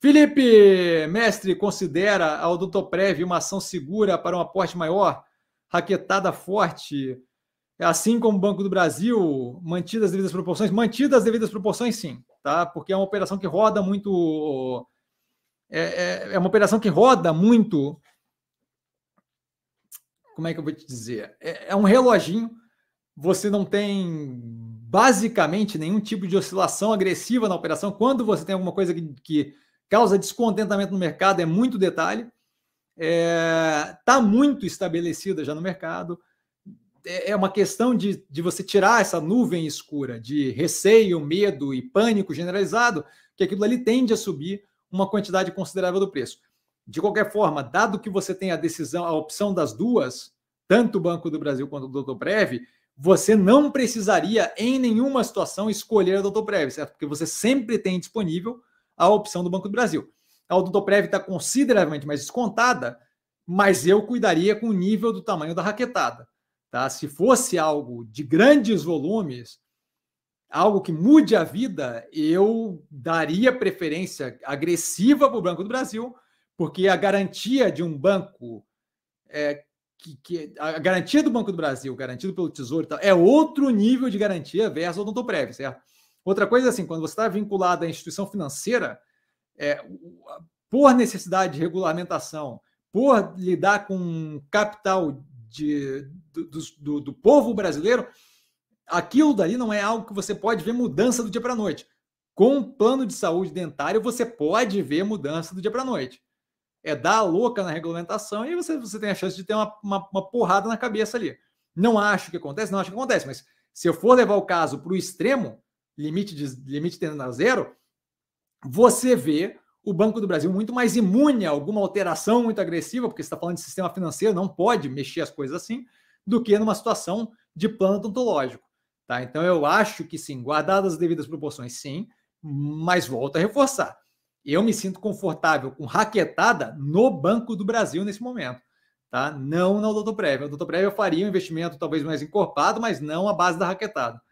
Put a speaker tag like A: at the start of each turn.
A: Felipe, mestre, considera a Odontoprev uma ação segura para um aporte maior, raquetada forte, assim como o Banco do Brasil, mantidas as devidas proporções? Mantidas as devidas proporções, sim, tá? Porque é uma operação que roda muito. É, é, é uma operação que roda muito. Como é que eu vou te dizer? É, é um reloginho. Você não tem basicamente nenhum tipo de oscilação agressiva na operação. Quando você tem alguma coisa que, que causa descontentamento no mercado, é muito detalhe. Está é, tá muito estabelecida já no mercado. É, é uma questão de, de você tirar essa nuvem escura de receio, medo e pânico generalizado, que aquilo ali tende a subir uma quantidade considerável do preço. De qualquer forma, dado que você tem a decisão, a opção das duas, tanto o Banco do Brasil quanto o Doutor Breve, você não precisaria, em nenhuma situação, escolher a Doutor certo? Porque você sempre tem disponível a opção do Banco do Brasil. A Doutor está consideravelmente mais descontada, mas eu cuidaria com o nível do tamanho da raquetada. Tá? Se fosse algo de grandes volumes, algo que mude a vida, eu daria preferência agressiva para o Banco do Brasil, porque a garantia de um banco é, que, que, a garantia do Banco do Brasil, garantido pelo Tesouro, é outro nível de garantia versus o Odontoprev, certo? Outra coisa, assim, quando você está vinculado à instituição financeira, é, por necessidade de regulamentação, por lidar com capital de, do, do, do povo brasileiro, aquilo dali não é algo que você pode ver mudança do dia para a noite. Com um plano de saúde dentário, você pode ver mudança do dia para a noite é dar a louca na regulamentação e você, você tem a chance de ter uma, uma, uma porrada na cabeça ali. Não acho que acontece, não acho que acontece, mas se eu for levar o caso para o extremo, limite, de, limite tendendo a zero, você vê o Banco do Brasil muito mais imune a alguma alteração muito agressiva, porque você está falando de sistema financeiro, não pode mexer as coisas assim, do que numa situação de plano odontológico. Tá? Então eu acho que sim, guardadas as devidas proporções, sim, mas volto a reforçar eu me sinto confortável com raquetada no Banco do Brasil nesse momento, tá? Não na Odontoprev. A Odontoprev eu faria um investimento talvez mais encorpado, mas não a base da raquetada.